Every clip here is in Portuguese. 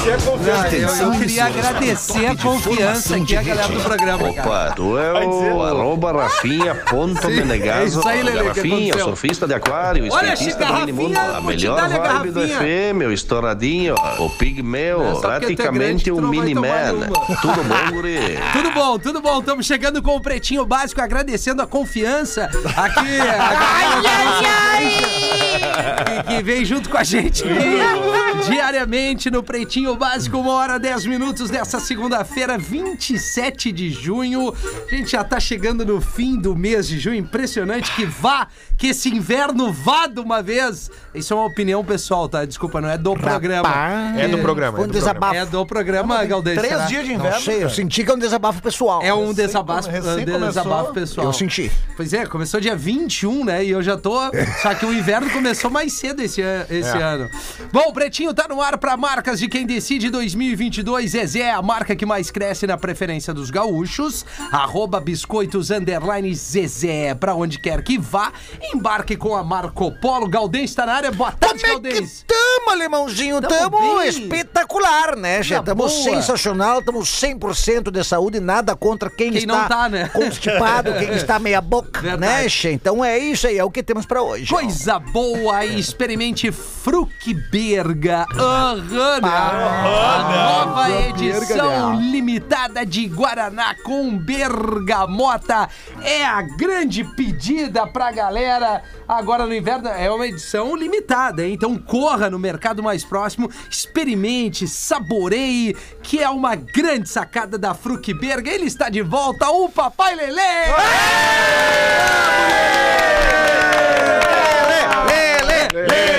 Não, eu, eu queria agradecer a confiança aqui, a galera do programa, cara. Opa, tu é o arroba. É isso aí, Lelê, que Rafinha, surfista de aquário, skatista do minimundo, Rafinha, a melhor a vibe do. FM, o estouradinho, o pigmeu, É, é praticamente um não vai mini tomar man. nenhuma. Tudo bom, guri? Tudo bom, tudo bom. Estamos chegando com o Pretinho Básico, agradecendo a confiança aqui. A galera que, que vem junto com a gente aqui, diariamente no Pretinho Básico, uma hora, dez minutos dessa segunda-feira, 27 de junho. A gente já tá chegando no fim do mês de junho. Impressionante que vá, que esse inverno vá de uma vez. Isso é uma opinião pessoal, tá? Desculpa, não é do programa. É do programa. Foi É um do programa. desabafo. É do programa, Galdês. Três será? dias de Não inverno. sei, eu senti que é um desabafo pessoal. É um desabafo, recém desabafo pessoal. Eu senti. Pois é, começou dia 21, né? E eu já tô. Só que o inverno começou mais cedo esse, an- esse ano. Bom, o Pretinho tá no ar pra marcas de quem decide 2022. Zezé, a marca que mais cresce na preferência dos gaúchos. Arroba biscoitos underline Zezé. Pra onde quer que vá, embarque com a Marco Polo. Galdense tá na área. Boa tarde, Como é que Galdense. tamo, alemãozinho? Tamo Tamo, espetacular, né, gente? Tamo boa. sensacional, tamo 100% de saúde, nada contra quem, Quem está não tá, né? constipado, quem está meia boca, Verdade. né, gente? Então é isso aí, é o que temos pra hoje. Coisa boa, experimente Frucberga. Aham, né? A nova edição limitada de Guaraná com bergamota é a grande pedida pra galera agora no inverno. É uma edição limitada, hein? então corra no mercado mais próximo, experimente, saboreie, que é uma grande sacada da Frucberga. Ele está de volta, o Papai Lelê! Perdeu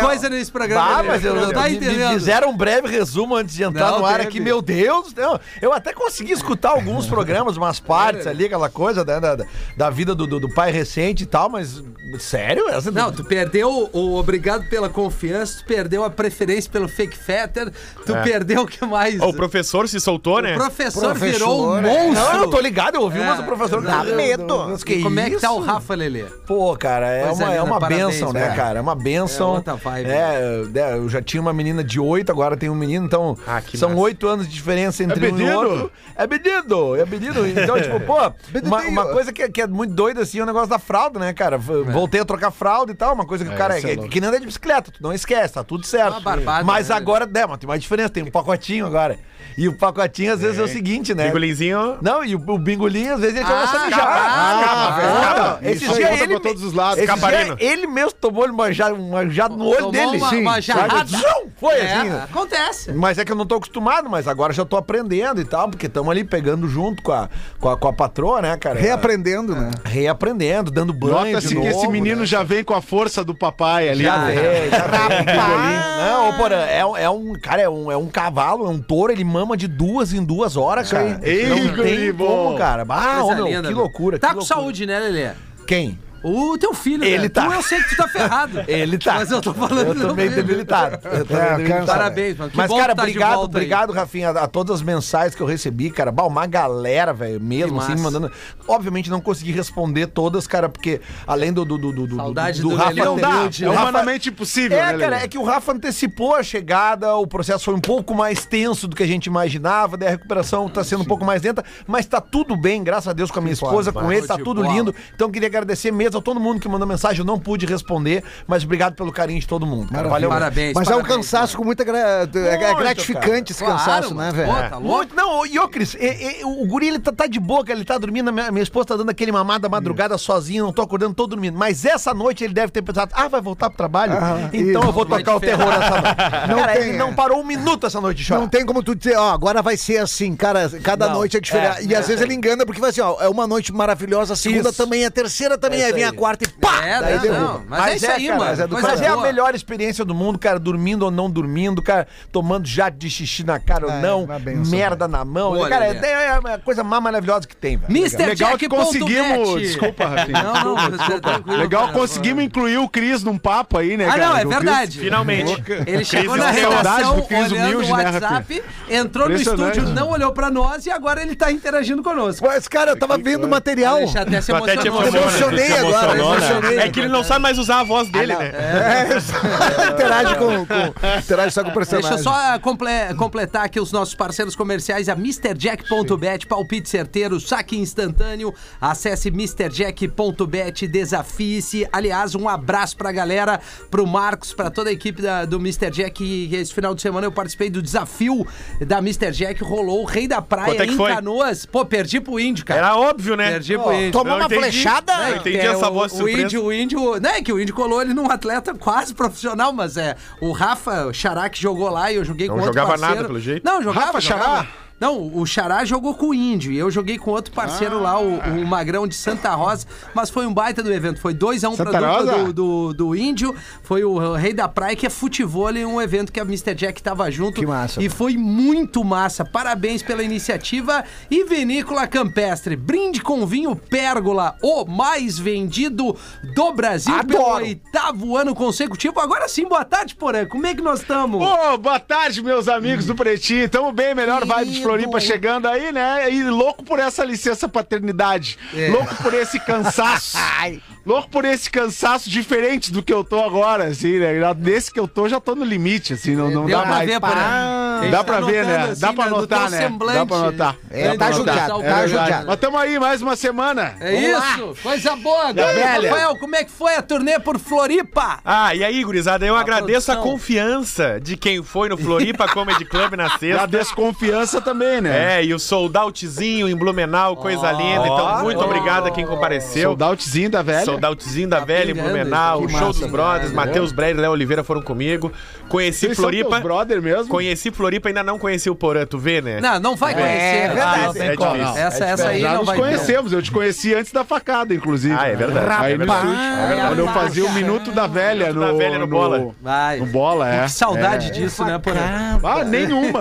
coisa nesse programa. Ah, mas eu, não tá me- me entendendo. fizeram um breve resumo antes de entrar Não, no ar teve. aqui. Meu Deus, não, eu até consegui escutar alguns programas, umas partes ali, aquela coisa da, da, da vida do, do, do pai recente e tal, mas sério? Essa Não, tu perdeu o obrigado pela confiança, tu perdeu a preferência pelo fake fetter, tu perdeu o que mais? O professor se soltou, né? O professor, Professor, virou um né? monstro. Não, eu tô ligado, eu ouvi É, umas do professor. dá medo. Mas que Como é que tá o? Rafa Lelê? Pô, cara, é Coisa uma, é linda, uma parabéns, benção, né, cara? É uma benção. É outra vibe. É, é, eu já tinha uma menina de oito, agora tem um menino, então Ah, são massa. oito anos de diferença entre um e outro. É pedido, é pedido. Então, tipo, pô, uma, uma coisa que, é- que é muito doida, assim, é o negócio da fralda, né, cara? V- Voltei a trocar fralda e tal, uma coisa que o cara é, é é que nem andar de bicicleta, tu não esquece, tá tudo certo. Uma barbada, Mas né? agora, né, mas tem uma diferença, tem um pacotinho agora. E o pacotinho, às vezes, é, o seguinte, né? Bingolinzinho. Não, e o, o bingolinho, às vezes, ele começa a Ah, mijar. ah, Ah, velho. esse Isso dia ele. todos os lados, esse dia ele mesmo tomou ele manjado, um manjado no olho Tomou dele. uma- Sim. uma jarrada. Zum! Foi É, assim. acontece. Mas é que eu não tô acostumado, mas agora já tô aprendendo e tal, porque estamos ali pegando junto com a, com a, com a patroa, né, cara? Reaprendendo, né? Reaprendendo, dando banho. Nota-se que esse menino né? já vem com a força do papai ali. Já né? vem, já vem. Não, ô, Porã, é, um- é um. Cara, é um, é um cavalo, é um touro, ele mama de duas em duas horas, cara. Ei, não tem bom. como, cara. Ah, linda, que loucura. Tá que com loucura. saúde, né, Lelê? Quem? O teu filho, Ele né? tá. Tu, eu sei que tu tá ferrado. Ele tá. Mas eu tô falando Eu do tô meio filho. debilitado. Eu É, debilitado. Parabéns, mano. Que Mas, bom cara, tá de obrigado, volta aí. obrigado, Rafinha, a, a todas as mensagens que eu recebi, cara. Bah, uma galera, velho, mesmo, Que assim, me massa. mandando. Obviamente não consegui responder todas, cara, porque além do, do, do, do, do- Saudade do, do Rafa. Lelê não dá. É Rafa- humanamente impossível, É, né, cara, é que o Rafa antecipou a chegada, o processo foi um pouco mais tenso do que a gente imaginava, daí a recuperação tá sendo um pouco mais lenta, mas tá tudo bem, graças a Deus, com a minha esposa, com ele, tá tudo lindo. Então queria agradecer mesmo a todo mundo que mandou mensagem, eu não pude responder, mas obrigado pelo carinho de todo mundo. Cara. Valeu. Parabéns. Mas é um parabéns, cansaço com muita. gra- É Muito, gratificante esse Claro, cansaço, mano. né, velho? tá louco? Muito, não, e ô, Cris, e- e- o guri ele tá, tá de boa, cara, ele tá dormindo, a minha, minha esposa tá dando aquele mamado da madrugada sozinho, não tô acordando, tô dormindo. Mas essa noite ele deve ter pensado, ah, vai voltar pro trabalho? Aham, então isso. eu vou Vai tocar o te terror ferrar. essa noite. Não cara, tem, ele não é. parou um minuto essa noite de chorar. Não tem como tu dizer, ó, agora vai ser assim, cara, cada Não, noite é diferente. é, e às vezes ele engana porque vai assim, ó, é uma noite maravilhosa, a segunda Isso. também, a terceira também É é, a quarta e pá! É, daí não, derruba. não, mas, é isso aí, cara, mano. Mas é, do- mas é a melhor experiência do mundo, cara, dormindo ou não dormindo, cara, tomando jato de xixi na cara ou É, não, merda na mão. Boa, cara, é, é a coisa mais maravilhosa que tem, velho. Legal que conseguimos. Desculpa, Rafinha. Não, não, você é tranquilo, Legal, conseguimos incluir o Cris num papo aí, né, Ah, não, é verdade. Finalmente. Ele chegou na é redação, Cris olhando o né, WhatsApp, entrou no estúdio, não olhou pra nós e agora ele tá interagindo conosco. Mas, cara, eu tava vendo o material. Deixa até se Tu até te emocionou. Eu emocionei emocionou, né? É que ele não sabe mais usar a voz dele, né? É, interage com, com- interage só com o personagem. Deixa eu só comple- completar aqui os nossos parceiros comerciais, a MrJack.bet, palpite certeiro, saque instantâneo. Acesse MrJack.bet, desafie-se. Aliás, um abraço pra galera, pro Marcos, pra toda a equipe da- do Mr. Jack. Esse final de semana eu participei do desafio da Mr. Jack, rolou o Rei da Praia Quanto é que em foi? Canoas. Pô, perdi pro índio, cara. Era óbvio, né? Perdi pro índio. Tomou Não uma entendi. flechada? Não, entendi É, essa o, índio, o índio. Não é que o índio colou ele num atleta quase profissional, mas é. O Rafa, Xará que jogou lá e eu joguei Não com outro jogava parceiro. nada, pelo jeito. Não, jogava, Rafa jogava. Não, o Xará jogou com o índio e eu joguei com outro parceiro lá, o, o Magrão de Santa Rosa, mas foi um baita do evento. Foi 2x1 um pra dupla do, do, do índio. Foi o Rei da Praia, que é futebol, e um evento que a Mr. Jack tava junto. Que massa. E foi muito massa. Parabéns pela iniciativa. E Vinícola Campestre, brinde com vinho Pérgola, o mais vendido do Brasil pelo Adoro. oitavo ano consecutivo. Agora sim, boa tarde, Porã. Como é que nós estamos? Ô, boa tarde, meus amigos do Pretinho. Tamo bem, melhor vibe de Floripa chegando aí, né? E louco por essa licença paternidade. Louco por esse cansaço. louco por esse cansaço diferente do que eu tô agora, assim, né? Desse que eu tô, já tô no limite, assim, não, não Deu dá pra mais. ver, Porã. A gente Dá tá pra ver, né? assim, Dá pra teu notar, né? semblante. Dá pra notar. É, Dá pra tá notar. judiado, É tá verdade. judiado. Mas tamo aí, mais uma semana. É isso, coisa boa. Agora. Rafael, como é que foi a turnê por Floripa? Ah, e aí, gurizada, eu agradeço a produção. confiança de quem foi no Floripa Comedy Club na E a sexta. desconfiança também, né? É, e o sold outzinho em Blumenau, coisa linda. Então, muito obrigado a quem compareceu. Soldoutzinho da velha. Sold outzinho da velha em Blumenau, o show dos brothers, Matheus Breyer e Léo Oliveira foram comigo. Conheci Vocês são Floripa. teus brother mesmo? Conheci Floripa, ainda não conheci o Porã, tu vê, né? Não, não vai conhecer. É verdade. Ah, não tem é como. difícil. Essa, essa aí Já não nos vai ter. conhecemos, eu te conheci antes da facada, inclusive. Ah, é verdade. Aí é no verdade. estúdio, quando eu fazia o Minuto da Velha no, da Velha no Bola. Vai. No bola, é. Que saudade disso, né, Porã? Ah, nenhuma.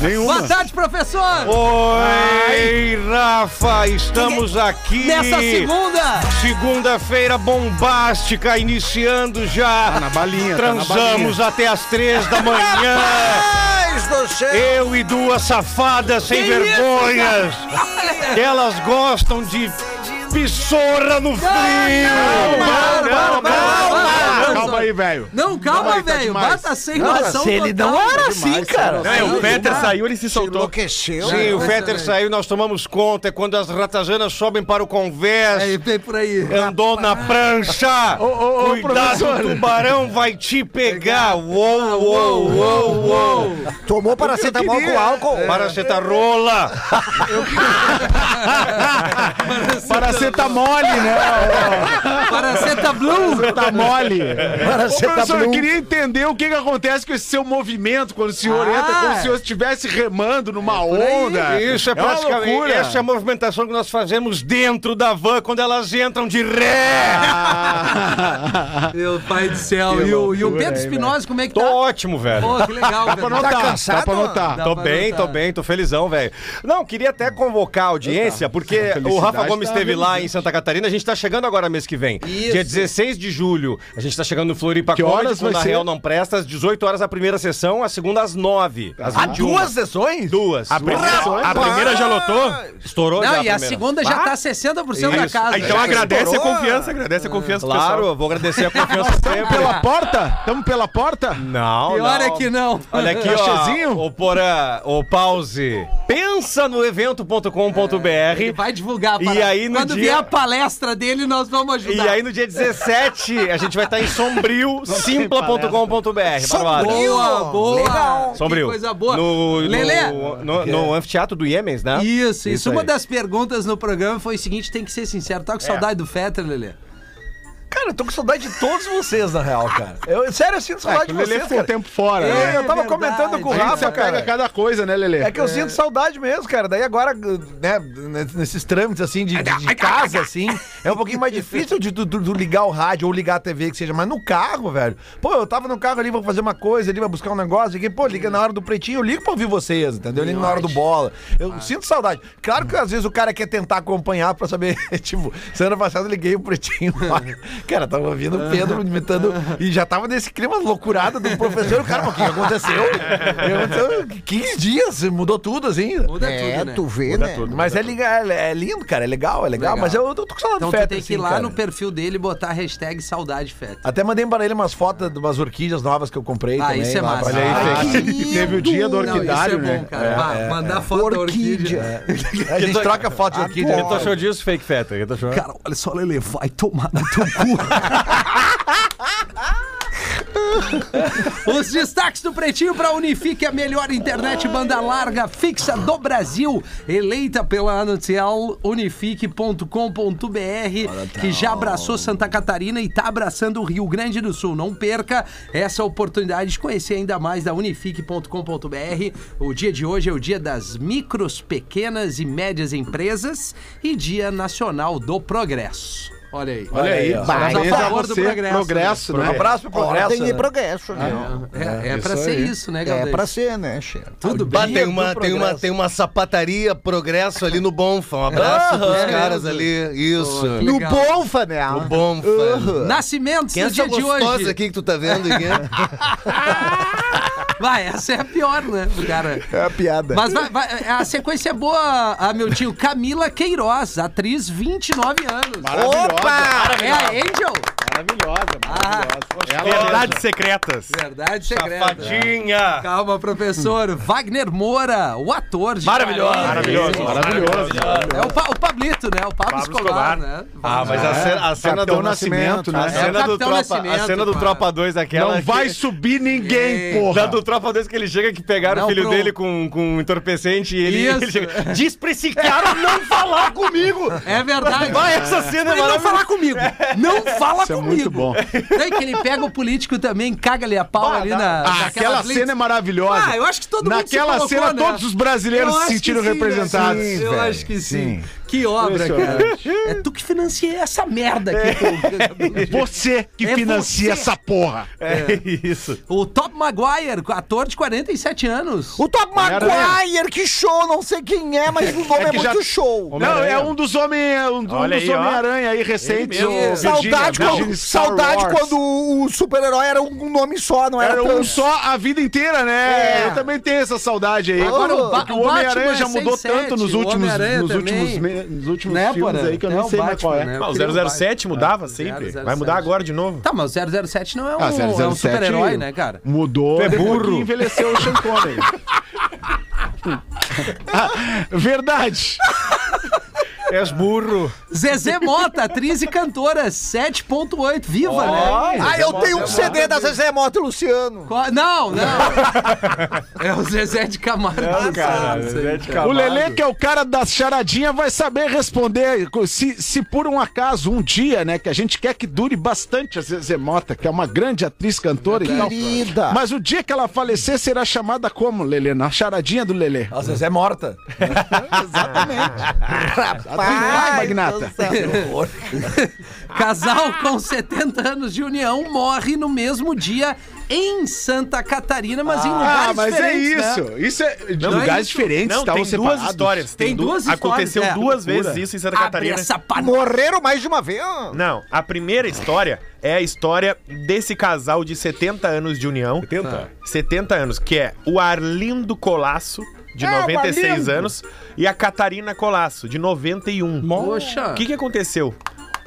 Nenhuma. Boa tarde, professor! Oi, Rafa, estamos aqui Nessa segunda! segunda-feira bombástica, iniciando já. Tá na balinha, tá na Transamos até as três da manhã. Eu e duas safadas sem Que isso, vergonhas. Elas gostam de pissorra no frio. Para, para, para, para. Calma aí, velho. Não, calma, tá velho. Bata sem Não, noção se ele total. não era assim, cara. Não, é, o Peter saiu, ele se soltou. enlouqueceu. Sim, o Impressionante. Fetter saiu, nós tomamos conta. É quando as ratazanas sobem para o conversa. É, vem por aí. Andou na prancha! Cuidado, o tubarão vai te pegar! Uou, uou, uou, uou! Tomou paracetamol com álcool. Paracetarola! Paracetamole, né? Paraceta Blue. Tá mole. Ô, Paraceta professor, eu Blue. queria entender o que, que acontece com esse seu movimento quando o senhor Ah. entra, como se o senhor estivesse remando numa onda. Isso é uma praticamente. essa é a movimentação que nós fazemos dentro da van quando elas entram de ré! Ah. Meu pai do céu. Que E o, e o Pedro Espinosa, como é que Tô tá? ótimo, velho. Pô, que legal, Dá pra notar, Tá dá cansado? pra notar. Dá Tô pra bem, notar. tô bem, tô felizão, velho. Não, queria até convocar a audiência, porque o Rafa Gomes tá esteve lá em Santa Catarina, a gente tá chegando agora mês que vem. Isso. Dia 16 de julho, a gente tá chegando no Floripa Que Comedy, horas quando vai a ser? Real não presta, às 18 horas a primeira sessão, a segunda às 9. Às Há 21. duas sessões? Duas. A primeira, a primeira já lotou? Estourou já Não, e a primeira. segunda já tá 60% da Isso. casa. Ah, então agradece a confiança, agradece a confiança do Claro, vou agradecer a confiança sempre. Pela porta? Tamo pela porta? Não, Pior não. é que não. Olha aqui, ó. O Porã, o Pause. Pensa no evento.com.br. Ele vai divulgar. E para- aí, no Quando dia- vier a palestra dele, nós vamos ajudar. E aí no dia 17 a gente vai estar em Sombrio, simpla.com.br. Barbada. Boa, boa. Legal. Sombrio. Que coisa boa. No, Lelê. no, no, no anfiteatro do Iemens, né? Isso, isso. Isso Uma das perguntas no programa foi o seguinte: tem que ser sincero. Tá com saudade do Fetter, Lelê? Cara, eu tô com saudade de todos vocês, na real, cara. Eu, sério, eu sinto É, saudade que de o Lelê vocês, ficou um cara. tempo fora, É, né? eu tava verdade. comentando com o Rafa, cara. cada coisa, né, Lelê? É que eu sinto saudade mesmo, cara. Daí agora, né, nesses trâmites, assim, de, de- de casa, assim, é um pouquinho mais difícil de tu, tu ligar o rádio ou ligar a TV, que seja. Mas no carro, velho. Pô, eu tava no carro ali, vou fazer uma coisa ali, vou buscar um negócio aqui. Pô, liga na hora do pretinho, eu ligo pra ouvir vocês, entendeu? Eu ligo na hora do bola. Eu sinto saudade. Claro que às vezes o cara quer tentar acompanhar pra saber, tipo, semana passada eu liguei o pretinho. Cara, tava ouvindo o Pedro imitando e já tava nesse clima loucurado do professor. O cara, "Mas o que aconteceu? O aconteceu? 15 dias, mudou tudo, assim. Muda É, tudo, né? tu vê, né? Mas é, é, é lindo, cara, é legal, é legal, Legal. mas eu, eu tô com saudade Então do Feta, tem que assim, ir lá cara. no perfil dele e botar a hashtag saudade Feta. Até mandei para ele umas fotos de umas orquídeas novas que eu comprei Ah, também. isso é lá massa. pra ele. Ah, teve o dia do Não, isso é orquidário, bom, né? cara. Vá, mandar foto da orquídea. A gente troca foto de O orquídea. que tu achou disso, Fake Feta? O achou? Cara, olha só, Lele, vai tomar no teu cu. Os destaques do Pretinho para Unifique, a melhor internet banda larga fixa do Brasil, eleita pela Anuncial unifique.com.br, que já abraçou Santa Catarina e está abraçando o Rio Grande do Sul. Não perca essa oportunidade de conhecer ainda mais da unifique.com.br. O dia de hoje é o dia das micros, pequenas e médias empresas e Dia Nacional do Progresso. Olha aí. Olha aí, Mas a favor do progresso, progresso, Um né? abraço pro Progresso. Ordem e né? progresso, né? É, é pra isso ser aí. isso, né, É Galdês? pra ser, né, chefe? Tudo Bah, bem. tem, uma, tem, uma, tem uma sapataria progresso ali no Bonfa. Um abraço pros é caras ali. Isso. No. Bonfa, né? No Bonfa. Nascimentos Quem é no dia essa de hoje. aqui que tu tá vendo aqui? Vai, essa é a pior, né, cara? É a piada. Mas vai, vai- a sequência é boa, ah, meu tio. Camila Queiroz, atriz, 29 anos. Maravilhosa. É a Angel? Maravilhosa, Ah, maravilhosa. Ela- Verdades secretas. verdade secreta. Safadinha! Calma, professor. Wagner Moura, o ator de Maravilhoso. Maravilhoso. Maravilhoso. É o, Pa- o Pablito, né? O Pablo, Pablo Escobar, Escobar. né? Ah, mas a cena, a cena Capitão do Nascimento, né? A É o cena, do Capitão tropa, Nascimento, a cena do. Tropa 2 aquela. Não vai que- subir ninguém, É. porra. Da do Tropa 2 que ele chega que pegaram Não, o filho pro- dele com, com um entorpecente e ele, ele chega. Diz pra esse cara não falar comigo! É verdade. Vai, essa cena é Ele não falar comigo. Não fala é comigo. Muito bom. Daí que ele pega o político também, caga-lhe a pau ali na. Ah, naquela aquela blitz. cena é maravilhosa. Ah, eu acho que todo mundo se Naquela cena, né? todos os brasileiros se sentiram sim, né? representados. Sim, eu velho, acho que sim. sim. Que obra, cara. É tu que financia essa merda aqui. pô. Você que É financia você. essa porra. É isso. O Top Maguire, ator de 47 anos. O Top. Maguire, que show! Não sei quem é, mas o nome é, já- muito show. Não, é um dos homens, um, um Olha dos. Homem-Aranha aí recentes. Virginia- Saudade, quando, Virginia Star saudade Wars. quando o super-herói era um nome só, não era, Era um só a vida inteira, né? É. Eu também tenho essa saudade aí. Agora o o o Homem-Aranha já é mudou 107, tanto nos últimos, nos últimos, me- nos últimos Né, filmes Porã? aí que eu É nem o sei mais Batman, qual é. né? Ah, o Porque 007 mudava sempre. 007. Vai mudar agora de novo. Tá, mas o 007 não é um, Ah, é um 007 super-herói, né, cara? Mudou Tu é burro. envelheceu o Sean Connery. Ah, Verdade. És burro. Zezé Mota, atriz e cantora, 7.8, viva, né? Ah, eu tenho um CD da Zezé Mota e Luciano. Qual- Não, não. É o Zezé de Camargo. Cara, Isso aí. Zé de O Camargo. Lelê, que é o cara das charadinhas, vai saber responder. Se, se por um acaso, um dia, né, que a gente quer que dure bastante a Zezé Mota, que é uma grande atriz, cantora e tal. Querida. Mas o dia que ela falecer será chamada como, Lelê? Na charadinha do Lelê. Às vezes é morta. Vai, Magnata. do céu. Casal com 70 anos de união morre no mesmo dia em Santa Catarina, mas em lugares Ah, mas é diferentes, isso. né? Isso é de Não é lugares isso. diferentes, Não, estavam tem duas separados. histórias. Tem du- duas histórias, Aconteceu é. duas vezes isso em Santa Abre Catarina. essa pan... Morreram mais de uma vez. Não, a primeira história é a história desse casal de 70 anos de união. 70? 70 anos, que é o Arlindo Colasso, de É, o 96 Arlindo. anos, e a Catarina Colasso, de 91. Poxa. O que, que aconteceu?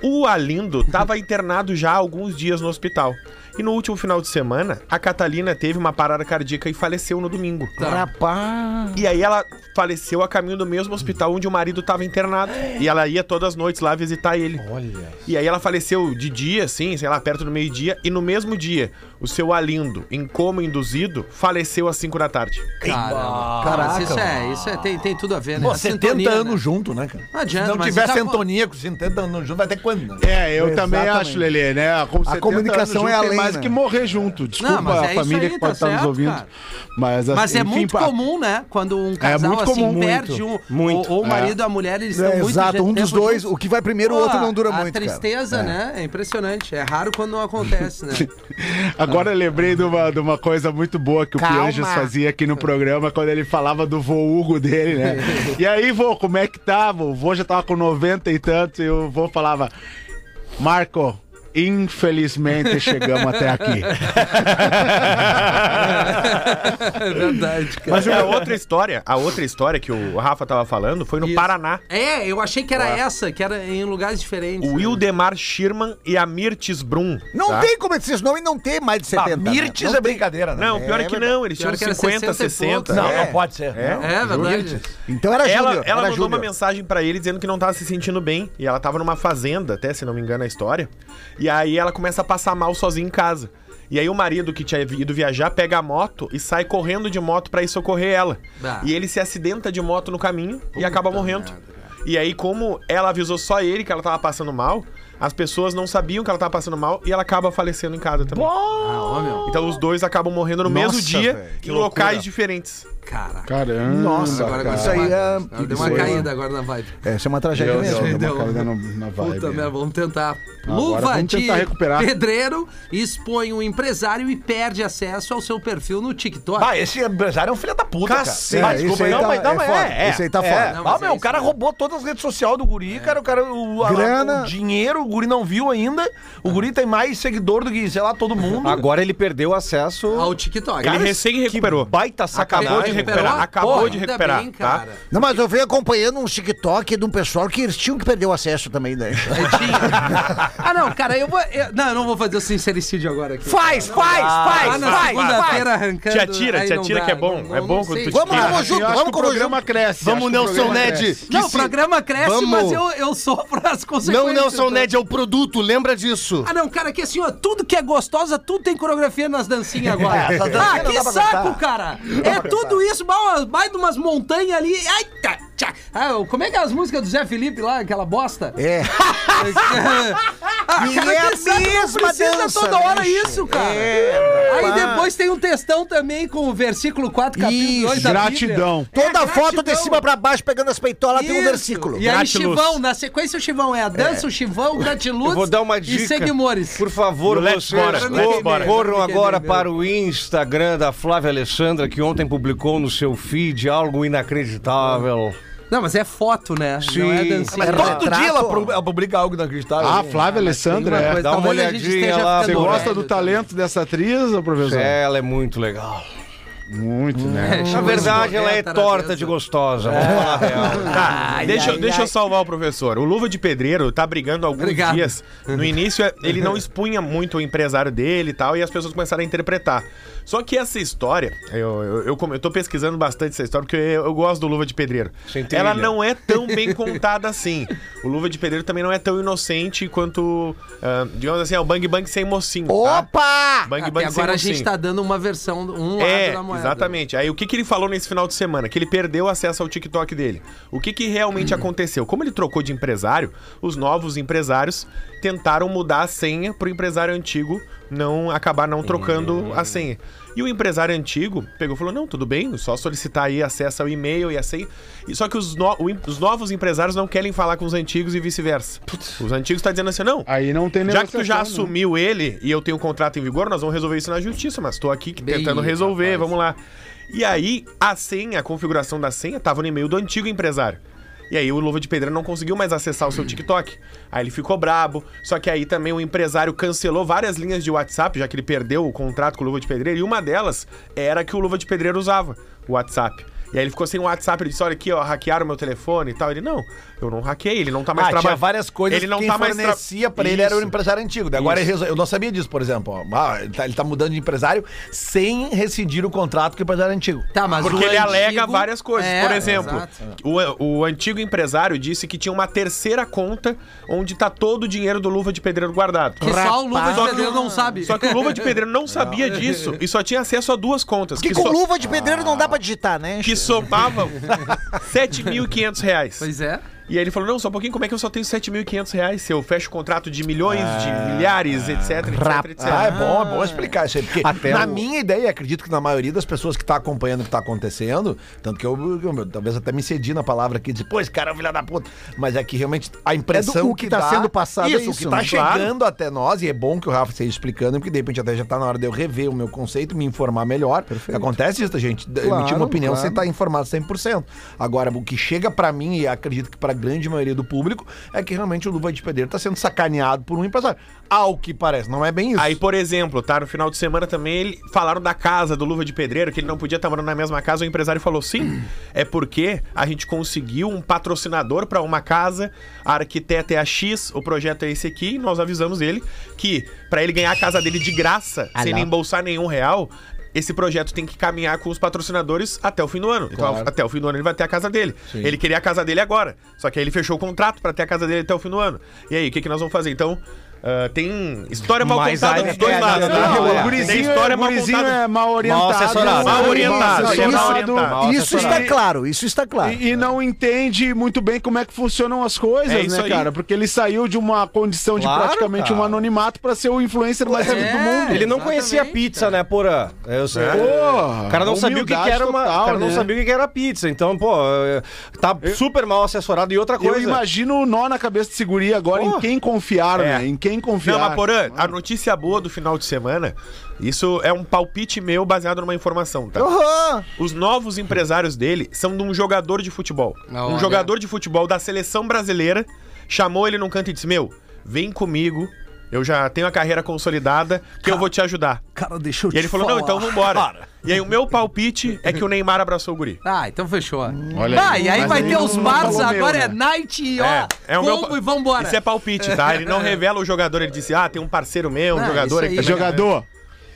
O Arlindo estava internado já há alguns dias no hospital. E no último final de semana, a Catalina teve uma parada cardíaca e faleceu no domingo. Rapaz. E aí ela faleceu a caminho do mesmo hospital onde o marido estava internado. E ela ia todas as noites lá visitar ele. Olha. E aí ela faleceu de dia, assim, sei lá, perto do meio-dia. E no mesmo dia, o seu Alindo, em coma induzido, faleceu às 5 da tarde. Caramba. Caraca, isso é, isso é, tem, tem tudo a ver, né? Pô, A 70 sintonia, anos né? junto, né, cara? Não adianta, Se não tiver tá- sintonia com 70 anos junto, vai ter quando? né? É, eu também acho, Lelê, né? Com 70 comunicação é além, né? que morrer junto. Desculpa mas é a família aí, que tá pode estar nos certo, ouvindo. cara. Mas, Mas é enfim, muito pá, comum, né? Quando um casal muito assim comum, perde um. muito. Ou, ou o É. marido ou a mulher, eles estão É, muito exato, um dos dois, juntos. o que vai primeiro, o outro não dura a muito, cara. tristeza, né? É impressionante. É raro quando não acontece, né? Agora eu lembrei de uma, de uma coisa muito boa que o. Pianges fazia aqui no programa quando ele falava do vô Hugo dele, né? E aí, vô, como é que tá? O vô já tava com 90 e tantos e o vô falava: Marco, infelizmente chegamos até aqui. É verdade, cara. Mas a outra história, a outra história que o Rafa tava falando foi no Isso. Paraná. É, eu achei que era essa, que era em lugares diferentes. O né? Wildemar Schirman e a Mirtes Brum. Não tá? tem como esses nomes não ter mais de 70. Ah, né? Mirtes Não é brincadeira, né? Não, pior é, É que não, eles tinham que era 50, 60 e 60. poucos. Não, é. não pode ser. É. É verdade. Então era Ela, ela era mandou uma Júnior. mensagem pra ele dizendo que não tava se sentindo bem. E ela tava numa fazenda, até se não me engano a história. E aí ela começa a passar mal sozinha em casa. E aí o marido que tinha ido viajar pega a moto e sai correndo de moto pra ir socorrer ela. Ah. E ele se acidenta de moto no caminho e acaba morrendo. merda, e aí, como ela avisou só ele que ela tava passando mal, as pessoas não sabiam que ela tava passando mal e ela acaba falecendo em casa também. Ah, ó. Então os dois acabam morrendo no Nossa, mesmo dia velho, em locais diferentes. Caraca. Caramba. Nossa, Agora, cara. Isso aí deu uma, é- agora deu uma isso é- caída agora na vibe. Essa é uma tragédia Deu, mesmo. deu, uma caída na vibe. Puta é. merda, vamos tentar. Agora Luva vamos de tentar recuperar. pedreiro expõe um empresário e perde acesso ao seu perfil no TikTok. Ah, esse empresário é um filho da puta, Cacete. cara. Ah, É, desculpa, aí não, tá- mas, não, é foda. é, é. Esse aí tá é. foda. Não, Ah, é meu, o isso cara mesmo. roubou todas as redes sociais do guri, cara. O cara, o, a- Grana. o dinheiro, o guri não viu ainda. O guri tem mais seguidor do que, sei lá, todo mundo. Agora ele perdeu acesso. Ao TikTok. Ele recém recuperou. Baita Acabou sacanagem. De recuperar. Acabou Pô, de recuperar, bem, tá? Não, mas eu venho acompanhando um TikTok de um pessoal que eles tinham que perder o acesso também, né? Ah, não, cara, eu vou. eu- não, eu não vou fazer o sincericídio agora aqui. Faz, faz, Ah, faz, na faz, segunda-feira faz. arrancando. Te atira, te não atira dá, que é bom. não- É não bom quando tu Vamos, vamos junto, vamos que o programa cresce. Vamos, Nelson Ned. Não, o programa cresce, mas eu, sofro as Não, consequências. Nelson né? Ned é o produto, lembra disso. Ah, não, cara, que assim, ó, tudo que é gostosa, tudo tem coreografia nas dancinhas agora. É, ah, não que saco, cara. É tudo isso, mais, mais de umas montanhas ali. Ai, tá, tchá. Ah, como é que é as músicas do Zé Felipe lá, aquela bosta? É. ah, E é a que não mesma precisa dança, toda hora bicho. isso, cara. É, Aí rapaz. depois tem um textão também com o versículo 4, capítulo Isso, 2 da gratidão. Bíblia. Toda É, foto de gratidão. cima pra baixo, pegando as peitolas, tem um Isso. versículo. E aí, Gratiluz. Chivão, na sequência, o Chivão é a dança, o Chivão, o Gratiluz Eu vou dar uma e dica. Seguimores. Por favor, vocês corram agora para o Instagram da Flávia Alessandra, que ontem publicou no seu feed algo inacreditável. Não, mas é foto, né? Sim. Não é dancinha. Mas É todo retrato. dia ela, pro- ela publica algo inacreditável. Ah, Flávia Alessandra, é. Dá uma talvez a gente olhadinha esteja lá. Você ficando gosta velho do também. talento dessa atriz, ô professor? Ela é muito legal. Muito, né? É, Na verdade, ela é na torta de gostosa. Vamos falar a real. Tá, deixa, ai, deixa ai. eu salvar o professor. O Luva de Pedreiro tá brigando há alguns Obrigado. dias. No início, é, ele não expunha muito o empresário dele e tal, e as pessoas começaram a interpretar. Só que essa história, eu, eu, eu, eu tô pesquisando bastante essa história, porque eu, eu gosto do Luva de Pedreiro. Ela não é tão bem contada assim. O Luva de Pedreiro também não é tão inocente quanto, ah, digamos assim, é o Bang Bang sem mocinho. tá? Opa! Bang Até Bang sem agora a gente tá dando uma versão, um É, lado da moeda. exatamente. Aí o que, que ele falou nesse final de semana? Que ele perdeu acesso ao TikTok dele. O que, que realmente aconteceu? Como ele trocou de empresário, os novos empresários tentaram mudar a senha pro empresário antigo não acabar não trocando a senha. E o empresário antigo pegou e falou: não, tudo bem, só solicitar aí acesso ao e-mail e a senha. E só que os, no- o os novos empresários não querem falar com os antigos e vice-versa. Os antigos estão dizendo assim: não, Aí não tem já que tu já né? assumiu ele e eu tenho um contrato em vigor, nós vamos resolver isso na justiça, mas tô aqui Bem, tentando resolver, rapaz. vamos lá. E aí, a senha, a configuração da senha, tava no e-mail do antigo empresário. E aí o Luva de Pedreiro não conseguiu mais acessar o seu TikTok. Aí ele ficou brabo. Só que aí também o empresário cancelou várias linhas de WhatsApp, já que ele perdeu o contrato com o Luva de Pedreiro. E uma delas era que o Luva de Pedreiro usava, o WhatsApp. E aí ele ficou sem o WhatsApp, ele disse, olha aqui, ó, hackearam meu telefone e tal. Ele, não, eu não hackei, ele não tá mais Ah, tinha trabalhando. várias coisas ele não quem tá mais tra- fornecia pra ele era o Isso. empresário antigo. Daí Agora Isso. ele resol- eu não sabia disso, por exemplo. ó. Ah, ele, tá, ele tá mudando de empresário sem rescindir o contrato com o empresário antigo. Tá, mas Porque o ele antigo- alega várias coisas. É, Por exemplo, o, o antigo empresário disse que tinha uma terceira conta onde tá todo o dinheiro do Luva de Pedreiro guardado. Que só o Luva de Só Pedreiro não sabe. Só que o Luva de Pedreiro não sabia disso e só tinha acesso a duas contas. Que que com so- luva de pedreiro não dá pra digitar, né? que somavam 7.500 reais. Pois é. E aí ele falou, não, só um pouquinho, como é que eu só tenho 7.500 reais se eu fecho contrato de milhões, de milhares, etc, etc, etc. Ah, é bom, é bom explicar isso aí. Porque Até na o- minha ideia, acredito que na maioria das pessoas que tá acompanhando o que tá acontecendo, tanto que eu, eu- eu talvez até me cedi na palavra aqui, de pô, esse cara é um filho da puta. Mas é que realmente a impressão É do- o que tá dá- sendo passado é isso, o que isso, tá né? chegando até nós, e é bom que o Rafa esteja explicando, porque de repente até já tá na hora de eu rever o meu conceito, me informar melhor. Acontece isso, gente. emitir uma opinião claro. sem estar informado 100%. Agora, o que chega pra mim, e acredito que pra grande maioria do público, é que realmente o Luva de Pedreiro tá sendo sacaneado por um empresário. Ao que parece, não é bem isso. Aí, por exemplo, tá? No final de semana também ele falaram da casa do Luva de Pedreiro, que ele não podia estar morando na mesma casa. O empresário falou: sim, é porque a gente conseguiu um patrocinador para uma casa, a arquiteta é a X, o projeto é esse aqui, e nós avisamos ele que para ele ganhar a casa dele de graça, sem nem embolsar nenhum real. Esse projeto tem que caminhar com os patrocinadores até o fim do ano. Então, até o fim do ano ele vai ter a casa dele. Ele queria a casa dele agora. Só que aí ele fechou o contrato para ter a casa dele até o fim do ano. E aí, o que, que nós vamos fazer? Então, ah, tem história mal Mas contada dos dois é, lados. não, né? não, o é. gurizinho, Tem história mal contada. é mal orientado. Mal assessorado. Mal orientado, Mal mal assessorado. orientado. Isso está claro, isso está claro. E, e não entende muito bem como é que funcionam as coisas, É isso né, aí. cara? Porque ele saiu de uma condição de praticamente cara. um anonimato pra ser o influencer mais rico do mundo. Ele não conhecia pizza, né, Porã? Eu sei. Porra, O cara não sabia o que, era uma, total, o cara não né? sabia o que era pizza. Então, pô, é, tá super mal assessorado. E outra Eu coisa. imagino o nó na cabeça de seguria agora Porra. em quem confiar, É. né? Em quem confiar. Não, mas Porã, a notícia boa do final de semana, isso é um palpite meu baseado numa informação, tá? Aham. Os novos empresários dele são de um jogador de futebol. Olha. Um jogador de futebol da seleção brasileira chamou ele num canto e disse: Meu, vem comigo. Eu já tenho a carreira consolidada, que eu vou te ajudar. Cara, deixa eu E ele falou: Não, então vambora. E aí o meu palpite é que o Neymar abraçou o guri. Ah, então fechou. Olha ah, aí. e aí Mas vai ter os bars, falou meu, agora é né? night e ó, É, é o meu combo e vambora. Isso é palpite, tá? Ele não revela o jogador, ele disse: Ah, tem um parceiro meu, um Não, jogador aí. Jogador.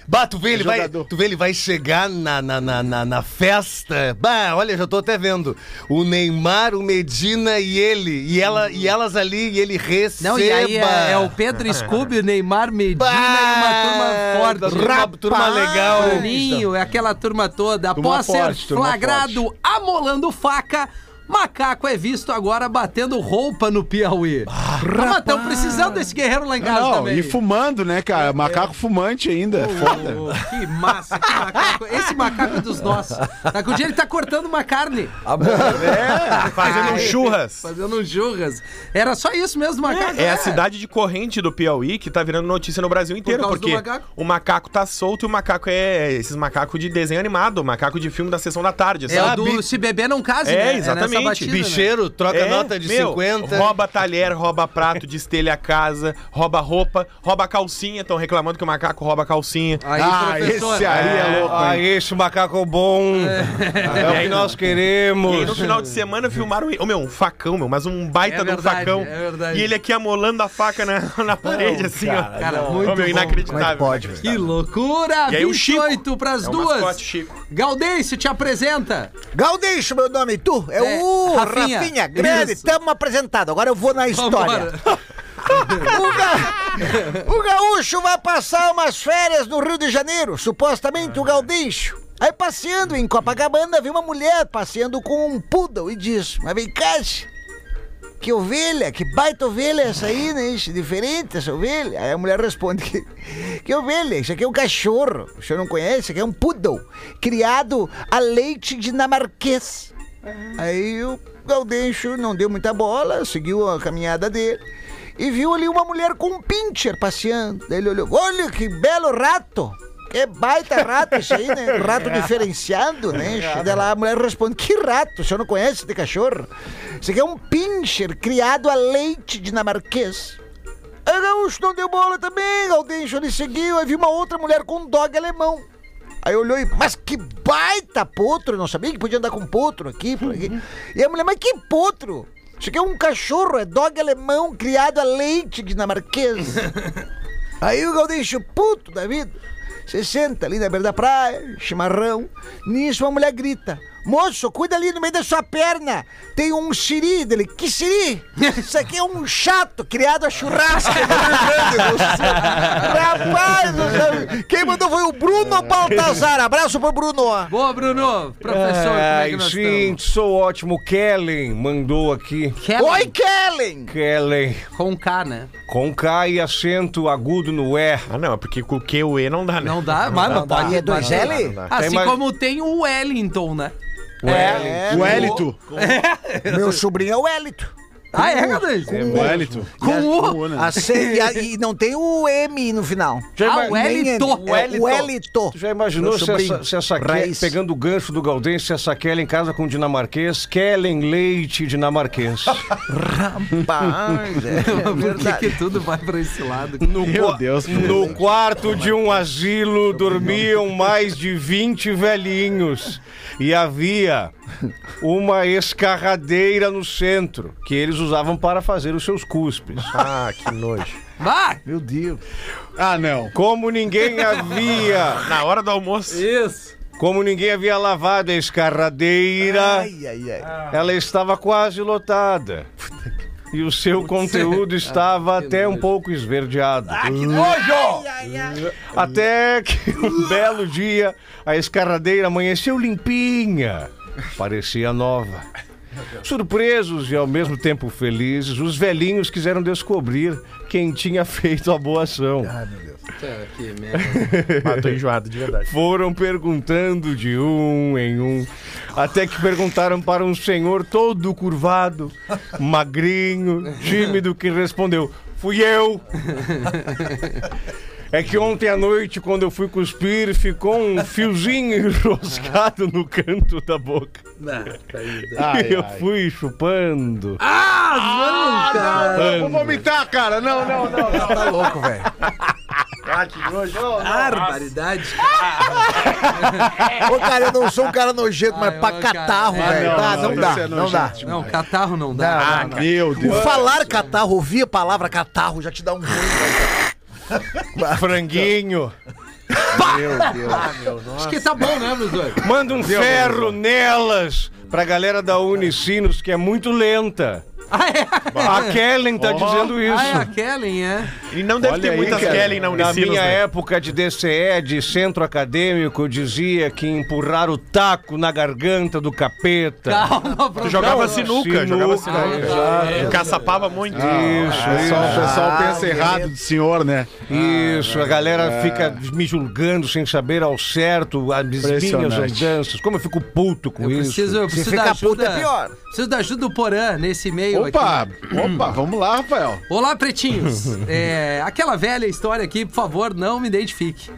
Bah, tu vê, ele vai, tu vê, ele vai chegar na, na, na, na, na festa. Bah, olha, já tô até vendo. O Neymar, o Medina e ele. E, ela, e elas ali, e ele receba. Não, e aí é, é o Pedro Scooby, o Neymar Medina Bah, e uma turma forte. turma- turma legal. Toninho, é aquela turma toda. Turma Após ser forte, turma flagrado amolando faca, macaco é visto agora batendo roupa no Piauí. Ah, mas estão precisando desse guerreiro lá em casa Não, também. e fumando, né, cara? Macaco fumante ainda. Foda. Oh, que massa, que macaco. Esse macaco é dos nossos. Tá com o dia ele tá cortando uma carne. Fazendo um churras. Fazendo um churras. Era só isso mesmo, macaco. É a cidade de corrente do Piauí que tá virando notícia no Brasil inteiro, do porque macaco? o macaco tá solto e o macaco é esses macacos de desenho animado, macaco de filme da sessão da tarde, É o sabe? do Se Beber Não Case, É, né? exatamente. Batida, né? Bicheiro, troca É, nota de meu, 50. Rouba talher, rouba prato, destelha a casa, rouba roupa, rouba calcinha. Estão reclamando que o macaco rouba calcinha. Aí, Ah, esse aí é louco, Ah, esse macaco bom. É, o que nós E aí, queremos. no final de semana filmaram. Ô, meu, um facão, meu, mas um baita É de um verdade, facão. é verdade. E ele aqui amolando a faca na, na parede, assim, ó. Cara, Ô, muito meu, bom. inacreditável. pode, velho? Que loucura! E aí o Chico 28 pras é o duas. mascote, Chico. Gaudêncio, te apresenta. Gaudêncio, meu nome, tu? É, É, o Rafinha. Rafinha, grande, Isso. tamo apresentado. Agora eu vou na história. O, ga- o gaúcho vai passar umas férias no Rio de Janeiro, supostamente o Gaudêncio. Aí passeando em Copacabana, viu uma mulher passeando com um poodle e diz, mas vem cá, que ovelha, que baita ovelha essa aí, né? Isso, diferente essa ovelha. Aí a mulher responde que, que ovelha, isso aqui é um cachorro. O senhor não conhece? Isso aqui é um poodle, criado a leite dinamarquês. Aí o Gaudêncio não deu muita bola, seguiu a caminhada dele e viu ali uma mulher com um pincher passeando. Daí ele olhou, olha que belo rato! Que baita rato isso aí, né? Rato diferenciado, né? Daí lá a mulher responde, que rato? O senhor não conhece esse cachorro? Isso aqui é um pincher criado a leite dinamarquês. Aí o gaúcho não deu bola também, Gaudêncio ele seguiu, aí viu uma outra mulher com um dog alemão. Aí olhou e, mas que baita potro! Não sabia que podia andar com potro aqui, aqui. E a mulher, mas que potro? Isso aqui é um cachorro, é dog alemão criado a leite dinamarquês. Aí o Gaudêncio, puto da vida, se senta ali na beira da praia, chimarrão. Nisso uma mulher grita: Moço, cuida ali no meio da sua perna. Tem um siri dele. Que siri? Isso aqui é um chato criado a churrasco. Rapaz, quem mandou foi o Bruno Baltazar. Abraço pro Bruno. Boa, Bruno. Professor, como é Ai, que nós sim, sou ótimo. Kellen mandou aqui. estamos? Kellen, Oi, Kellen. Kellen. Com K, né? Com K e acento agudo no E. Ah, não, é porque com o Q e o E não dá, né? Não dá, mas não pode. E é dois mas- L? Não dá. Assim mais- como tem o Wellington, né? É, O Hélito. Meu sobrinho é o Hélito. Ah, é, Gadões? O Hélito. Com o... O, né? A C- e, a- e não tem o M no final. Ah, o Wellington. É o Hélito. Tu já imaginou Meu se sobrinho. essa, se essa Ke- Raiz. pegando o gancho do Gaudense, se essa Kellen em casa com o dinamarquês, Kellen Leite dinamarquês. Rapaz, é, Por que, verdade. que tudo vai pra esse lado? No, Meu qua- Deus, no quarto de um asilo dormiam mais de 20 velhinhos e havia uma escarradeira no centro que eles usavam para fazer os seus cuspes. Ah, que nojo. Vai! Meu Deus. Ah, não. Como ninguém havia, Na hora do almoço. Isso. como ninguém havia lavado a escarradeira, Ai, ai, ai. ela estava quase lotada. E o seu conteúdo estava até um pouco esverdeado. Até que um belo dia a escarradeira amanheceu limpinha. Parecia nova. Surpresos e ao mesmo tempo felizes, os velhinhos quiseram descobrir quem tinha feito a boa ação. Que merda. Ah, tô enjoado, de verdade. Foram perguntando de um em um, até que perguntaram para um senhor todo curvado, magrinho, tímido, que respondeu: Fui eu. É que ontem à noite, quando eu fui cuspir, ficou um fiozinho enroscado no canto da boca. Não, tá aí. Ai, eu ai. fui chupando. Ah, não, cara. Vou vomitar, cara. Não, não, não. não. Tá louco, velho. Barbaridade. Ô, cara, eu não sou um cara nojento, mas pra catarro, Ah, velho. não, Tá, não, não dá, é não dá. nojento. Não, catarro não dá. Não, Ah, não, não. Meu Deus. falar catarro, ouvir a palavra catarro já te dá um ruim, velho. Franguinho. Acho que tá bom, né, meus dois? Manda um ferro nelas pra galera da Unicinos, que é muito lenta. Ah, é? A Kellen tá dizendo isso. Ah, é a Kellen, é? E não deve Olha ter aí, muitas cara. Kelly na Na Unicinos, minha né? época de DCE, de centro acadêmico, dizia que empurrar o taco na garganta do capeta. Calma, Tu jogava sinuca, jogava Sinuca, sinuca. exato. Caçapava muito. Isso, O pessoal, o pessoal Ah, pensa errado do senhor, né? Isso, a galera fica me julgando sem saber ao certo as minhas andanças. Como eu fico puto com Eu isso. preciso, eu Se preciso da ficar puto ajuda. é pior. Preciso da ajuda do Porã nesse meio Opa, aqui. opa, vamos lá, Rafael. Olá, pretinhos. É, aquela velha história aqui, por favor, não me identifique.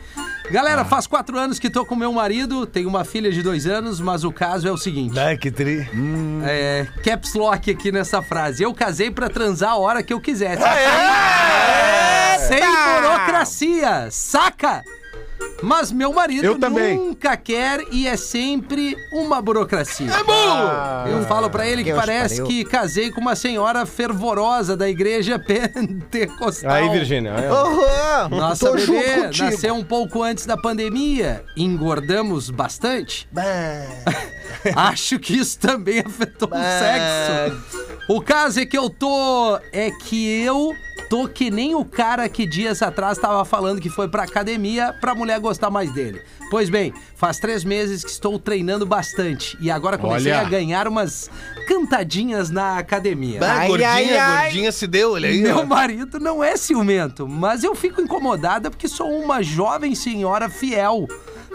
Galera, faz quatro anos que tô com meu marido, tenho uma filha de dois anos, mas o caso é o seguinte. Ai, que tri. É, caps lock aqui nessa frase. Eu casei pra transar a hora que eu quisesse. Sem burocracia, saca? Mas meu marido Eu também. nunca quer e é sempre uma burocracia. É bom! Eu falo pra ele que Deus parece pariu. que casei com uma senhora fervorosa da igreja pentecostal. Aí, Virgínia. Aham, Nossa tô bebê nasceu um pouco antes da pandemia. Engordamos bastante. Bah. Acho que isso também afetou o sexo. O caso é que eu tô. É que eu tô que nem o cara que dias atrás tava falando que foi pra academia pra mulher gostar mais dele. Pois bem, faz três meses que estou treinando bastante e agora comecei Olha. a ganhar umas cantadinhas na academia. Ai, gordinha, ai, ai. gordinha se deu, olha aí. Meu ó. marido não é ciumento, mas eu fico incomodada porque sou uma jovem senhora fiel.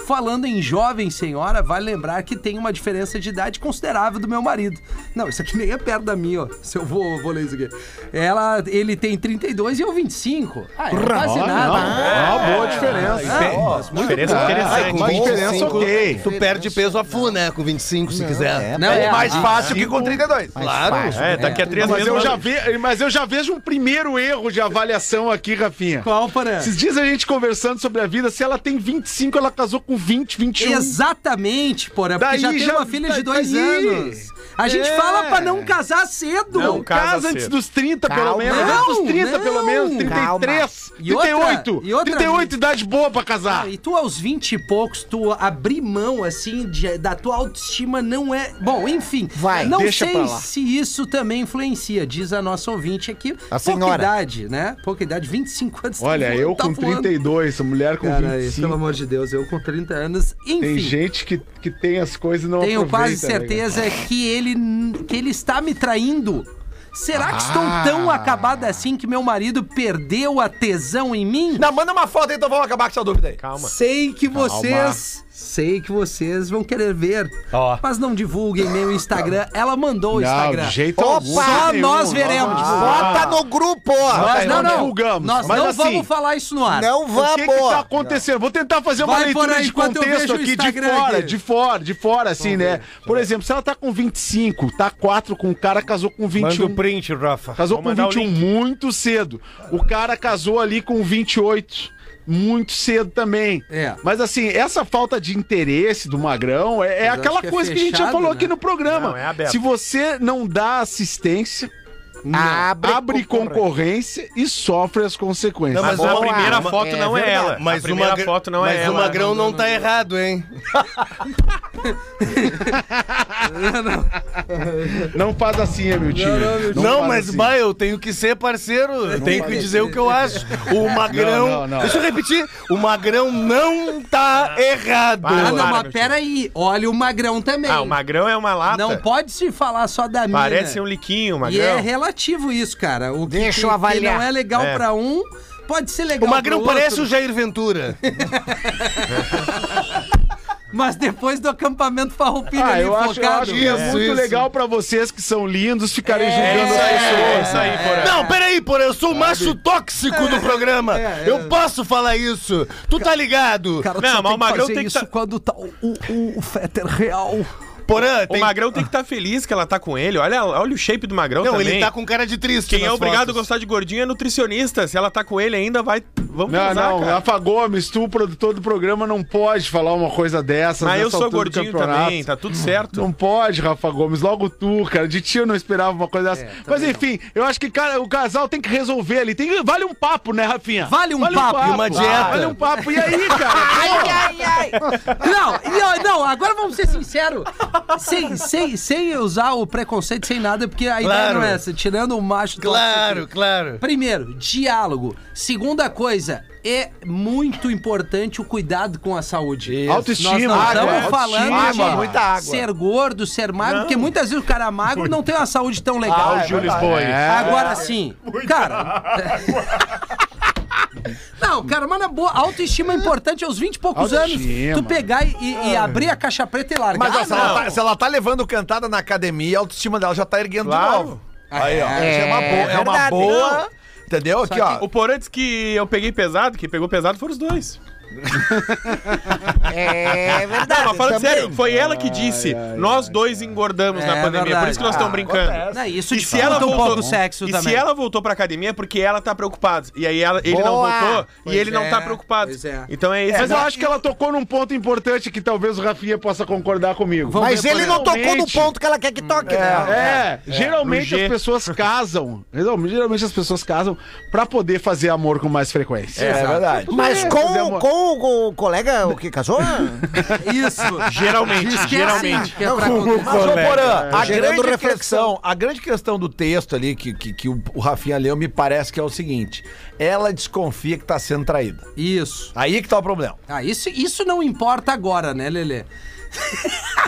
Falando em jovem senhora, vale lembrar que tem uma diferença de idade considerável do meu marido. Não, isso aqui nem é perto da minha, ó. Se eu vou, vou ler isso aqui. Ela, ele tem 32 e eu 25. Ah, é quase Não, nada. não, uma boa diferença. Diferença Ai, interessante. com Uma diferença 25, ok. Tu perde peso a full, né? Com 25, se quiser. Não, É é mais fácil que com 32. Claro. É, daqui a três Mas meses. eu, já ve, mas eu já vejo um primeiro erro de avaliação aqui, Rafinha. Qual, Porã? Esses dias a gente conversando sobre a vida, se ela tem 25, ela casou com 20, 21. Exatamente, Porã, porque Daí já tem já- uma filha de daí- dois anos. A gente É. fala pra não casar cedo. Não, casa Casa antes cedo. dos 30, pelo Calma. menos. Não, antes dos 30, pelo não. menos. 33. E outra- 38. e outra- 38, idade boa pra casar. Ah, e tu aos 20 e poucos, tu abrir mão, assim, de- da tua autoestima não é... Bom, enfim. Vai, Não deixa sei pra lá. se isso também influencia, diz a nossa ouvinte aqui. A Pouca senhora. idade, né? Pouca idade, 25 anos. Olha, eu tá com voando. 32, a mulher com Cara, 25. pelo amor de Deus, eu com 30 anos, enfim. Tem gente que, que tem as coisas e não Tenho aproveita. quase né, certeza que ele, que ele está me traindo. Será que estou Ah. tão acabada assim que meu marido perdeu a tesão em mim? Não, manda uma foto aí, então vamos acabar com essa dúvida aí. Calma. Sei que vocês. Sei que vocês vão querer ver. Ó. Mas não divulguem meu Instagram. Ela mandou o Instagram. de jeito Opa! algum. Só nenhum, nós veremos. Bota no grupo, ó. Nós não não, não. divulgamos, Nós mas não assim, vamos falar isso no ar. Não O que que tá vamos. acontecendo? Vou tentar fazer uma Vai por leitura aí de enquanto eu contexto o aqui de Instagram fora, aqui. de fora, de fora, assim, né? Por exemplo, se ela tá com 25, tá 4 com o cara, casou com 21. Manda o print, Rafa. Casou Vou com mandar o 21 muito cedo. O cara casou ali com 28. Muito cedo também. É. Mas assim, essa falta de interesse do Magrão é, é aquela que é coisa que a gente já fechado, falou né? aqui no programa. Não, é. Se você não dá assistência, Abre, abre concorrência. concorrência e sofre as consequências. Mas Boa, a primeira uma- foto é não é verdade. ela. Mas a primeira Magra- foto não é mas ela. o Magrão não, tá errado, hein? Não faz assim, Hamilton. Não, faz mas assim. bah, eu tenho que ser parceiro. Eu tenho que dizer o que eu acho. O Magrão. Não, não, não. Deixa eu repetir. O Magrão não tá errado. Ah, não, mas meu peraí. Olha o magrão também. Ah, o Magrão é uma lata. Não pode se falar só da mina. Parece um liquinho, o E Magrão. é relativo isso, cara. O que, Deixa que- eu avaliar. que não é legal É. pra um, pode ser legal O Magrão pro parece o. Jair Ventura. Mas depois do acampamento farroupilha Ah, ali eu acho, eu focado. acho que é, Isso, muito isso. legal pra vocês que são lindos ficarem É julgando isso as aí, pessoas. é isso aí, Porã. Não, peraí, porra, eu sou o macho tóxico do programa. é, é. Eu posso falar isso. Tu tá ligado? Cara, Não, mas o Magrão que fazer tem que isso tá- quando tá o, o, o Fetter real. Porã, O tem... Magrão tem que estar feliz que ela tá com ele. Olha, olha o shape do Magrão Não, também. ele tá com cara de triste Quem é obrigado fotos. a gostar de gordinho é nutricionista. Se ela tá com ele ainda, vai... Vamos Não, usar, não, cara. Rafa Gomes, tu, produtor do programa, não pode falar uma coisa dessa. Mas eu sou gordinho também, tá tudo certo. Não pode, Rafa Gomes. Logo tu, cara. De ti eu não esperava uma coisa dessa. Mas enfim, eu acho que cara, o casal tem que resolver ali. Tem, vale um papo, né, Rafinha? Vale um papo e uma dieta. Vale um papo. E aí, cara? Ai, ai, ai. Não, não, agora vamos ser sinceros. Sem, sem, sem usar o preconceito, sem nada, porque a ideia Claro. não é essa. Tirando o macho tóxico Claro, aqui. claro. Primeiro, diálogo. Segunda coisa, é muito importante o cuidado com a saúde. Autoestima, Nós não água, estamos falando autoestima, de muita água. ser gordo, ser magro, porque muitas vezes o cara magro não tem uma saúde tão legal. Ah, é Júlio. Agora sim, cara. Não, cara, mas na boa, autoestima é importante aos 20 e poucos anos. Autoestima. Tu pegar e, e- e abrir a caixa preta e largar. Mas ó, Ah, se, ela não. tá, se ela tá levando cantada na academia, a autoestima dela já tá erguendo Claro. de novo. Aí, ó. É, é uma boa. É uma verdade. boa entendeu? Aqui, ó. O Porã disse que eu peguei pesado, que pegou pesado foram os dois. É verdade. Não, mas falando sério, foi ela que disse, nós dois engordamos É na pandemia, verdade. por isso que nós estamos brincando. Não, isso E se ela um voltou, pouco o sexo e também. se ela voltou pra academia é porque ela tá preocupada. E aí ela- ele não Boa. voltou Pois e ele não é, tá preocupado. pois é. Então é isso. Mas eu acho que ela tocou num ponto importante que talvez o Rafinha possa concordar comigo. Vamos Mas ver, ele não tocou no ponto que ela quer que toque, né? É, geralmente as pessoas casam. Geralmente as pessoas casam pra poder fazer amor com mais frequência. É, verdade. Mas É, com. Com o colega o que casou? Isso. Geralmente, Diz que é geralmente. assim, que é pra acontecer. Mas, ô, Porã, a Gerando grande, reflexão. a grande questão do texto ali que, que, que o, o Rafinha leu me parece que é o seguinte: ela desconfia que tá sendo traída. Isso. Aí que tá o problema. Ah, isso, isso não importa agora, né, Lelê?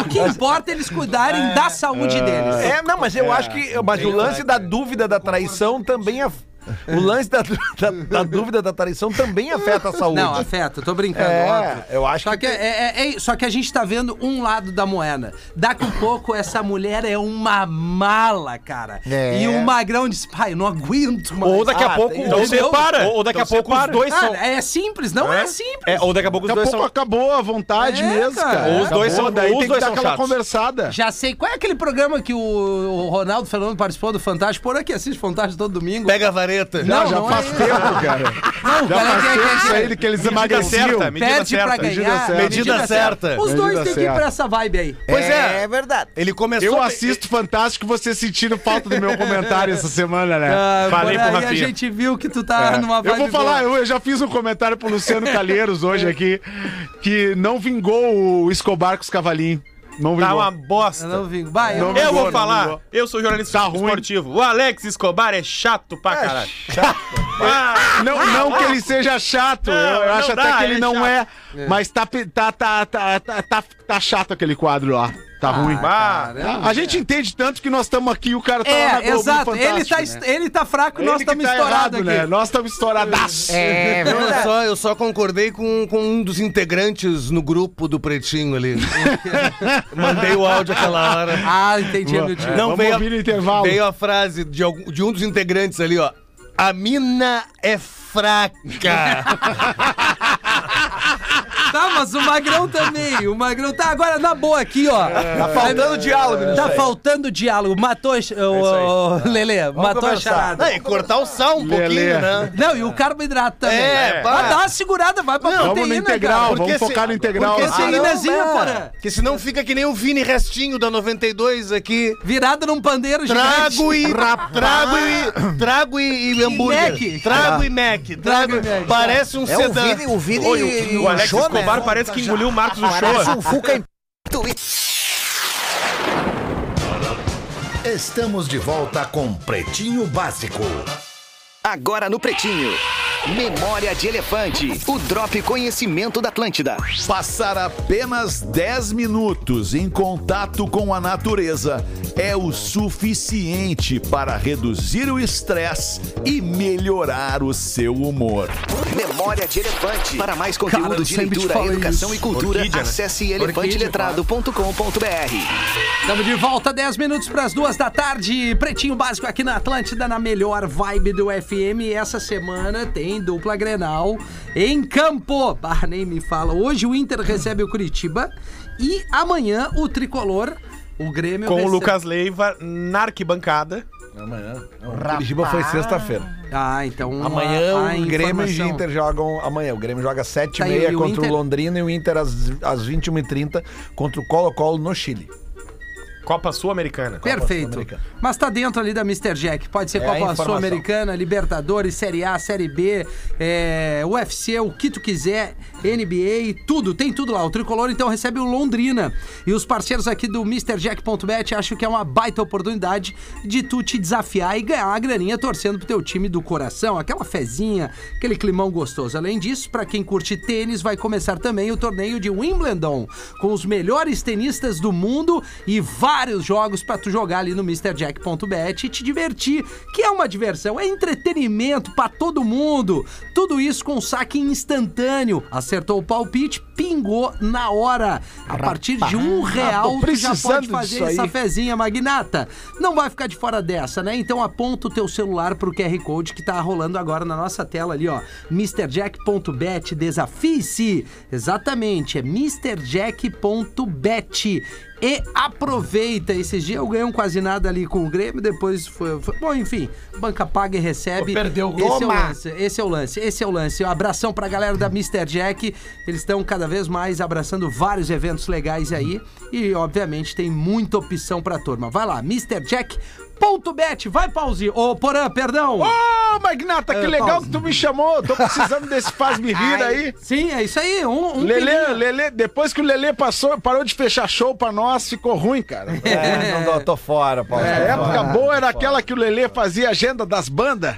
o que importa é eles cuidarem da saúde deles. É, não, mas eu acho que. Mas o lance da dúvida da traição também é. O lance da, da, da dúvida da traição também afeta a saúde. Não, afeta, tô brincando, É, óbvio. eu acho só que que, é, é- é- só que a gente tá vendo um lado da moeda. Daqui a pouco essa mulher é uma mala, cara. É. E o Magrão diz, pai, eu não aguento mais. Ou daqui a Ah, pouco. Então separa. ou, ou daqui Então a pouco os dois são. Cara, é simples, não é, simples. É, ou daqui a pouco os Daqui a dois pouco são. acabou a vontade É, mesmo, cara. cara. Ou os dois Acabou, são- daí tem que dar são aquela chatos. conversada. Já sei. Qual é aquele programa que o, o Ronaldo Fernando participou do Fantástico? Por aqui assiste Fantástico todo domingo. Pega a vareta. Não, já não faz é- tempo, cara. Não, Já cara, faz que- que- tempo que- isso aí que eles emagreciam. certa, pra certa. ganhar. Medida certa. Medida certa. Os dois Medida têm que ir pra essa vibe aí. Pois é. É verdade. Ele começou. Eu assisto Fantástico você sentindo falta do meu comentário essa semana, né? Ah, Falei pro aí a Rafinha. gente viu que tu tá É. numa vibe eu vou falar, boa. eu, eu já fiz um comentário pro Luciano Calheiros hoje aqui, que não vingou o Escobar com os cavalinhos. Não Tá vingou. uma bosta. Eu não vi. Vai, Não eu- vi. Eu vingou, vou não falar, vingou. eu sou jornalista Tá ruim. esportivo. O Alex Escobar é chato pra caralho. Ah, Não, não que ele seja chato, Não, eu, não acho dá, até que ele é não chato. é, mas tá, tá, tá, tá, tá, tá, tá chato aquele quadro lá. Tá ruim. ah, Caramba. A gente entende tanto que nós estamos aqui e o cara tá lá na É, Globo exato. Ele tá, né? ele tá fraco, Ele nós estamos tá estourados né? Nós estamos estouradaços. É Eu verdade. só, eu só concordei com, com um dos integrantes no grupo do Pretinho ali. Mandei o áudio aquela hora. Ah, entendi, meu tio. Não Vamos veio a, ouvir no intervalo. veio a frase de, algum- de um dos integrantes ali, ó. A mina é fraca. Tá, mas o Magrão também. O Magrão tá agora na boa aqui, ó. Tá faltando diálogo nisso Tá aí. faltando diálogo. Matou o, o Lelê, matou a conversar. charada. Não, e cortar o sal um Lelê. pouquinho, né? Não, e o carboidrato também. É, Vai pá. dar uma segurada, vai pra Não, proteína, Vamos no integral, cara. vamos focar no integral. Porque Ah, Inezinha, né? porra. Que senão fica que nem o Vini Restinho da 92 aqui. Virada num pandeiro Trago gigante. e. Trago e. Trago e, e hambúrguer. Mac. Trago e Mac. Trago, e Mac. Parece um É o sedã. Vini, o Vini Oi, e o, o Alex Escobar parece que engoliu o Marcos do show. um Fuca em... Estamos de volta com Pretinho Básico. Agora no Pretinho. Memória de Elefante. O Drop Conhecimento da Atlântida. Passar apenas 10 minutos em contato com a natureza é o suficiente para reduzir o estresse e melhorar o seu humor. Memória de Elefante. Para mais conteúdo Cara, de leitura, educação isso. e cultura, Orquídea, né? acesse Orquídea, elefanteletrado.com.br. Estamos de volta, 10 minutos para as duas da tarde. Pretinho básico aqui na Atlântida, na melhor vibe do FM. E essa semana tem dupla Grenal em campo. Bah, nem me fala. Hoje o Inter recebe o Curitiba e amanhã o Tricolor, o Grêmio Com o recebe- Lucas Leiva na arquibancada. Amanhã. O Curitiba foi sexta-feira. Ah, então Amanhã a- a o Grêmio e o. Inter jogam. Amanhã, o Grêmio joga às 7h30 Tá, e o contra Inter- o Londrina e o Inter às, às 21h30 contra o Colo-Colo no Chile. Copa Sul-Americana. Perfeito. Sul-Americana. Mas tá dentro ali da Mr. Jack. Pode ser É Copa. Sul-Americana, Libertadores, Série A, Série B, é, UFC, o que tu quiser, NBA, tudo, tem tudo lá. O Tricolor então recebe o Londrina. E os parceiros aqui do MrJack.bet acham que é uma baita oportunidade de tu te desafiar e ganhar uma graninha torcendo pro teu time do coração, aquela fezinha, aquele climão gostoso. Além disso, pra quem curte tênis, vai começar também o torneio de Wimbledon, com os melhores tenistas do mundo e vários jogos pra tu jogar ali no MrJack.bet e te divertir, que é uma diversão, é entretenimento pra todo mundo. Tudo isso com saque instantâneo. Acertou o palpite, pingou na hora. A partir de um real, tu já pode fazer essa fezinha magnata. Não vai ficar de fora dessa, né? Então aponta o teu celular pro QR Code que tá rolando agora na nossa tela ali, ó. MrJack.bet, desafie-se. Exatamente, é MrJack.bet. E aproveita. Esses dias eu ganhei um quase nada ali com o Grêmio, depois foi. foi- bom, enfim, banca paga e recebe. Perdeu o Esse é o lance, esse é o lance, esse é o lance. Um abração pra galera da Mr. Jack. Eles estão cada vez mais abraçando vários eventos legais aí. E, obviamente, tem muita opção pra turma. Vai lá, MrJack.bet. Vai, pause. Ô, Porã, perdão. Ô, Magnata, que É, legal pausa. que tu me chamou. Tô precisando desse faz-me rir aí. Sim, é isso aí. Um, um Lelê, pilinho. Lelê, depois que o Lelê passou, parou de fechar show pra nós, ficou ruim, cara. É, não dou, tô fora, Paulo. A tô época fora. boa era aquela que o Lelê fazia agenda das bandas,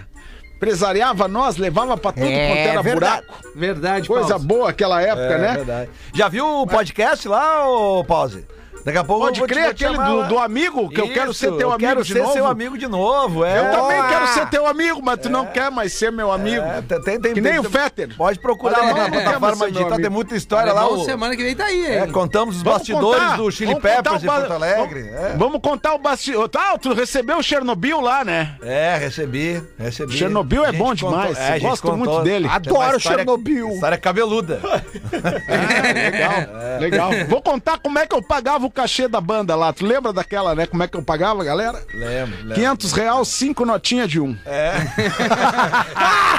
empresariava nós, levava pra tudo É quanto era verdade. buraco. Verdade, Coisa Pause. boa aquela época, É né? verdade. Já viu o podcast lá, ô Pause? Daqui a pouco Pode eu vou te- crer vou aquele do, do amigo, que eu quero Isso, ser teu eu amigo quero de ser novo. seu amigo de novo, é. Eu também Ó, quero ser teu amigo, mas tu não quer mais ser meu amigo. É, tem, tem, tem, que nem tem- o Fetter. Pode procurar lá na plataforma digital, tem muita história lá. O- semana que vem tá aí, É, hein? contamos os bastidores do Chili Peppers ba- Porto Alegre. Vamos, É. contar o bastidor. Tá, tu recebeu o Chernobyl lá, né? É, recebi, recebi. Chernobyl é bom demais, gente gosto muito dele. Adoro Chernobyl. História cabeluda. Legal, legal. Vou contar como é que eu pagava o cachê da banda lá. Tu lembra daquela, né? Como é que eu pagava, galera? Lembro, lembro. 500 reais, 5 notinhas de um. É.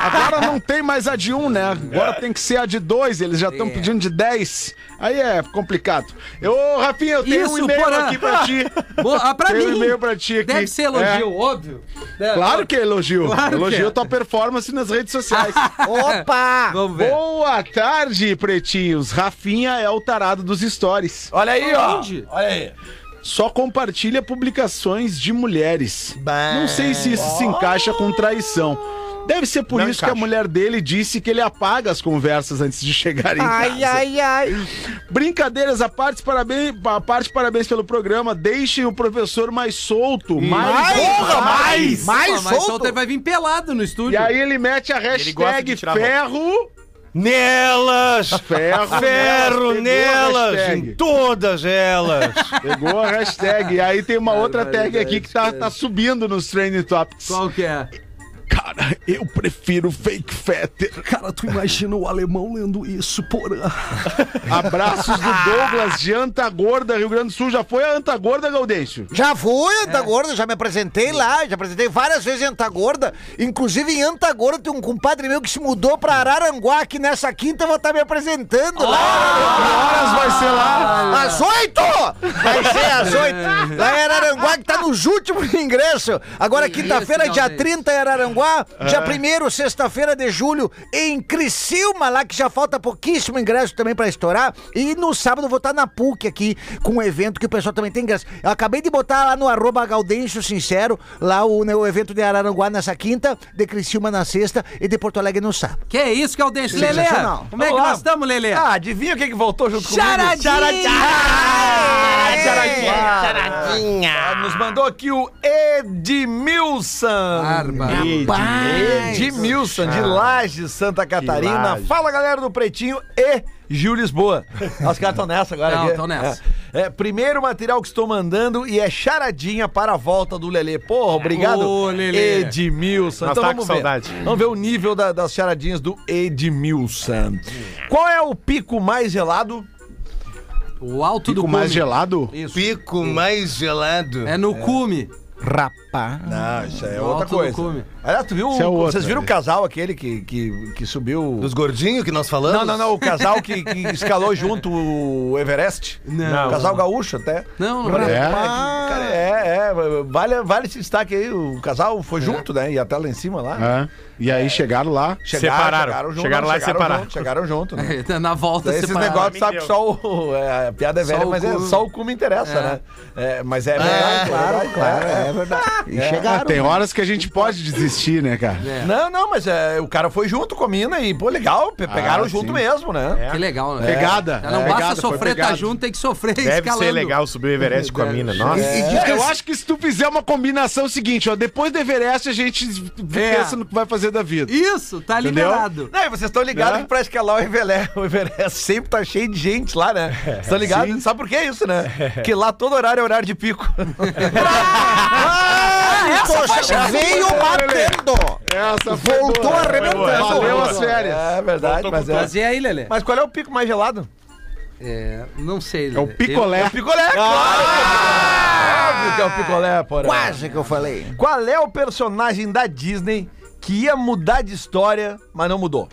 Agora não tem mais a de um, né? Agora tem que ser a de dois. Eles já estão É. pedindo de 10. Aí é complicado. Eu, Rafinha, eu tenho Isso, um e-mail aqui pra ti. Boa, ah, pra Tenho um mim. e-mail pra ti aqui. Deve ser elogio, óbvio. É, Claro que é elogio. Claro elogio é. tua performance nas redes sociais. Opa! Vamos ver. Boa tarde, pretinhos. Rafinha é o tarado dos stories. Olha aí, ó. Olha aí. Só compartilha publicações de mulheres. Bah. Não sei se isso se encaixa com traição. Deve ser por Não isso que a encaixa. mulher dele disse que ele apaga as conversas antes de chegar em Ai, casa. ai, ai. Brincadeiras à parte, parabéns, à parte, parabéns pelo programa. Deixem o professor mais solto. Mais, Porra, mais! Pô, Mais mas solto! ele vai vir pelado no E estúdio. aí ele mete a hashtag ferro. Nelas! Ferro, Ferro nelas! hashtag. Em todas elas! Pegou a hashtag. E aí tem uma outra tag aqui que tá, tá subindo nos trending topics. Qual que é? Cara, eu prefiro fake fetter. Cara, tu imagina o alemão lendo isso, porra. Abraços do Douglas de Anta Gorda, Rio Grande do Sul. Já foi a Anta Gorda, Gaudêncio? Já fui em Antagorda, já me apresentei lá, já apresentei várias vezes em Antagorda. Inclusive em Antagorda tem um compadre meu que se mudou pra Araranguá, que nessa quinta eu vou estar me apresentando lá. Que horas vai ser lá? Às oito! Vai ser às oito. Lá em Araranguá, que tá nos últimos ingressos. Agora, quinta-feira, dia Galdês. 30 em Araranguá. Dia 1 sexta-feira de julho, em Criciúma, lá que já falta pouquíssimo ingresso também pra estourar. E no sábado eu vou estar na PUC aqui, com um evento que o pessoal também tem ingresso. Eu acabei de botar lá no arroba Gaudêncio Sincero, lá o, né, o evento de Araranguá nessa quinta, de Criciúma na sexta e de Porto Alegre no sábado. Que é isso, Galdêncio? Lelê, como é que nós estamos, Lelê? Ah, adivinha quem que voltou junto comigo? Charadinha! Charadinha! Ah, Nos mandou aqui o Edmilson. Barba. Edmilson, de Lages, Santa Catarina. Lages. Fala, galera do Pretinho e Gil Lisboa. Os caras estão nessa agora. Não, aqui. tão nessa. É. É, primeiro material que estou mandando e é charadinha para a volta do Lelê. Porra, obrigado, Ô, Lelê. Edmilson. Nós então tá vamos com ver. saudade. Vamos ver o nível da- das charadinhas do Edmilson. Qual é o pico mais gelado? O alto do Fico mais cume. gelado? Isso. Pico mais gelado. É no cume. Não, isso é outra coisa. cume. Aliás, tu viu? Isso é outra, vocês viram né? o casal aquele que, que, que subiu. Dos gordinhos que nós falamos? Não, não, não. O casal que, que escalou junto o Everest. Não. O casal gaúcho até. Não, não É? Cara, é, é. Vale, vale esse destaque aí. O casal foi junto, né? E até lá em cima lá. É. E aí chegaram lá. Separaram. Chegaram lá e separaram. Junto, chegaram junto, né? É, Na volta Daí Esses negócios, sabe que só o. é, a piada é Só velha, o mas é só o cu me interessa, É. né? É, mas é verdade, claro, claro, é, é verdade. E chegaram. Tem horas que a gente pode desistir, né, cara? É. Não, não, mas é, o cara foi junto com a mina e, pô, legal, pe- pegaram Ah, junto sim. mesmo, né? Que legal, né? Pegada. Já não É. basta Pegada, sofrer, tá junto, tem que sofrer Deve escalando. ser legal subir o Everest com a mina. Nossa. É, eu acho que se tu fizer uma combinação seguinte, ó, depois do Everest a gente É. pensa no que vai fazer da vida. Isso, tá Entendeu? liberado. Não, e vocês estão ligados Né? que pra escalar o Everest, o Everest sempre tá cheio de gente lá, né? Vocês estão ligados? Sabe por que isso, né? Porque lá todo horário é horário de pico. Ah, Poxa, veio batendo. Essa foi Voltou boa. arrebentando. Valeu as férias. É verdade, mas é. Mas e aí, Lelê? Mas qual é o pico mais gelado? É, não sei, Lelê. É o picolé. Picolé, claro! Óbvio que é o picolé, porra. Quase que eu falei. Qual é o personagem da Disney que ia mudar de história, mas não mudou?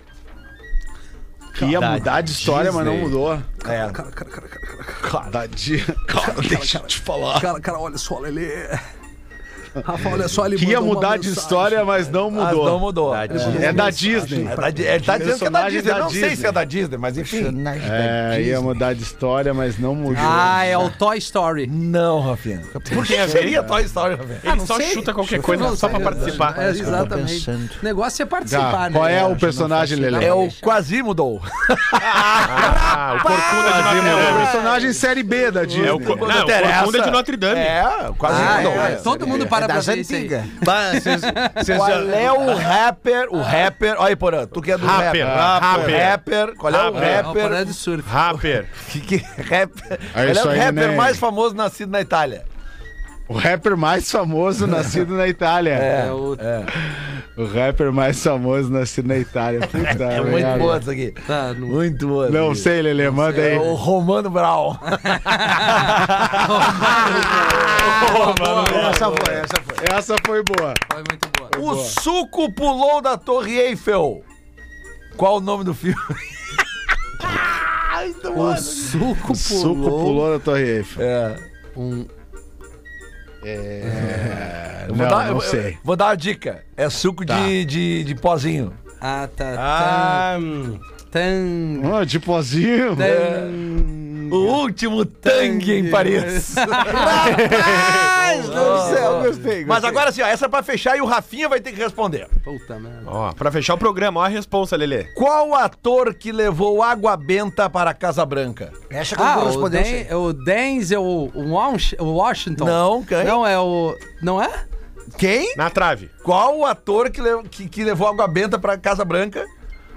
Que ia mudar de história, mas não Disney. mudou. É. Cara, cara, cara, cara, cara, Cada dia. Cara, deixa eu te falar. cara, cara, olha só, Lelê. Rafa, olha só, ele Que ia mudar de mensagem. história, mas não Mas mudou. não mudou. É da Disney. É da Ele tá dizendo que é da Disney. da Eu não sei Disney. se é da Disney, mas enfim. É, ia mudar de história, mas não mudou. Ah, é o Toy Story. Não, Rafinha. Por que seria Toy Story, Rafinha? Ele não só sei. chuta qualquer coisa não só sei, pra participar. É, exatamente. O negócio é participar, Tá, né? qual é o personagem, Lelê? É o Quasimodo. Ah, o Corcunda de Notre É o Dame. personagem série B da Disney. É o, Corcunda de Notre Dame. É, Ah, Quasimodo. é, todo mundo para pra das ver isso aí. Bah, Qual já- é o rapper? O rapper. Olha aí, Porã, tu que é do Rapper, rapper. rapper. Qual é o Rapper. É rapper? de surf. Rapper. Que, que, rapper. Ah, Qual é o rapper né? mais famoso nascido na Itália? O rapper mais famoso nascido na Itália. É o... O rapper mais famoso nascido na Itália. Puta É muito boa isso aqui. Tá, no... Muito boa. Não aqui. sei, Lelê, manda É aí. o Romano Brown. Essa foi, essa foi. Essa foi boa. Foi muito boa. O suco pulou da Torre Eiffel. Qual o nome do filme? O suco pulou. Suco pulou da Torre Eiffel. É. Um... Eu Não, dar, não eu- sei. Vou dar uma dica. É suco de, de, de pozinho. Ah, tá. Ah, hum. Tan... Ah, de pozinho. Tan... O último tangue em Paris. Rapaz do céu, gostei. Mas agora sim, ó, essa é pra fechar e o Rafinha vai ter que responder. Puta merda. Ó, pra fechar o programa, ó a responsa, Lelê. Qual ator que levou água benta para a Casa Branca? Essa que eu Ah, vou o, responder. Den, você. o Denzel Washington. Não, quem? Não, é o... Não é? Quem? Na trave. Qual o ator que, le- que, que levou água benta para a Casa Branca?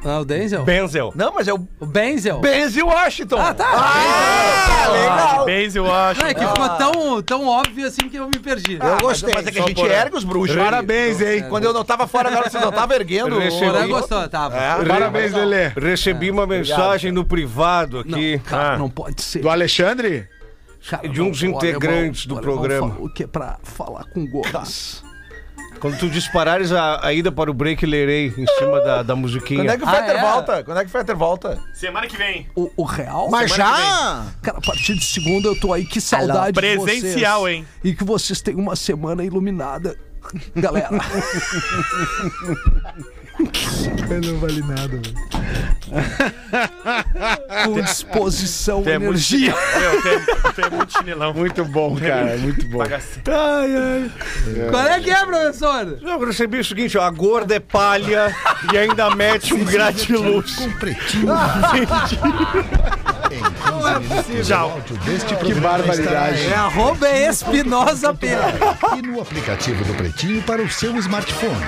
Não, é o Denzel? Benzel. Não, mas é o O Benzel? Benzi Washington. Ah, tá. Ah, legal. Base, eu acho. Não, é que ficou tão, tão óbvio assim que eu me perdi. Eu gostei. Mas é que a gente por- ergue os bruxos. Parabéns, hein? Quando eu não tava fora, agora você não tava erguendo. Recebi. O o- gostou, tava. É. Parabéns, Lelê. Recebi uma mensagem no privado aqui Cara, Ah. não pode ser. Do Alexandre? Cara, de uns não, o integrantes do o programa. falou que é pra falar com o Gomes. Quando tu disparares a, a ida para o break, lerei em cima da, da musiquinha. Quando é que o Ah, Fetter é? volta? Quando é que o Fetter volta? Semana que vem. O, o real? Mas já? Cara, a partir de segunda eu tô aí. Que saudade de vocês. Presencial, hein? E que vocês tenham uma semana iluminada. Galera. não vale nada, Com disposição, é muito energia. Meu, é- tu é muito chinelão. Muito bom, cara. Muito bom. Bagaceiro. Qual é que é, professor? Eu recebi o seguinte, ó, a gorda é palha e ainda mete um gratiluz. Com Pretinho. em 15 minutos, o áudio deste Que programa barbaridade. É arroba Espinosa Pedro. e no aplicativo do Pretinho para o seu smartphone.